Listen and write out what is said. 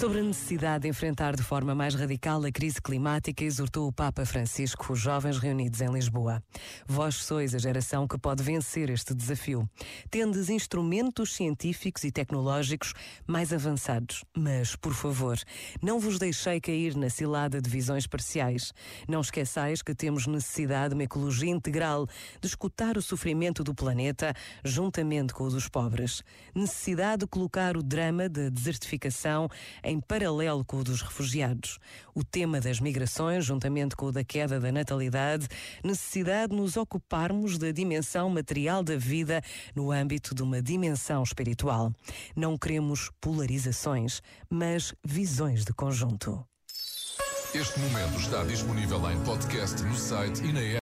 Sobre a necessidade de enfrentar de forma mais radical a crise climática, exortou o Papa Francisco os jovens reunidos em Lisboa. Vós sois a geração que pode vencer este desafio. Tendes instrumentos científicos e tecnológicos mais avançados, mas, por favor, não vos deixei cair na cilada de visões parciais. Não esqueçais que temos necessidade de uma ecologia integral, de escutar o sofrimento do planeta juntamente com o dos pobres. Necessidade de colocar o drama da desertificação em paralelo com o dos refugiados. O tema das migrações, juntamente com o da queda da natalidade, necessidade de nos ocuparmos da dimensão material da vida no âmbito de uma dimensão espiritual. Não queremos polarizações, mas visões de conjunto. Este momento está disponível em podcast no site e na.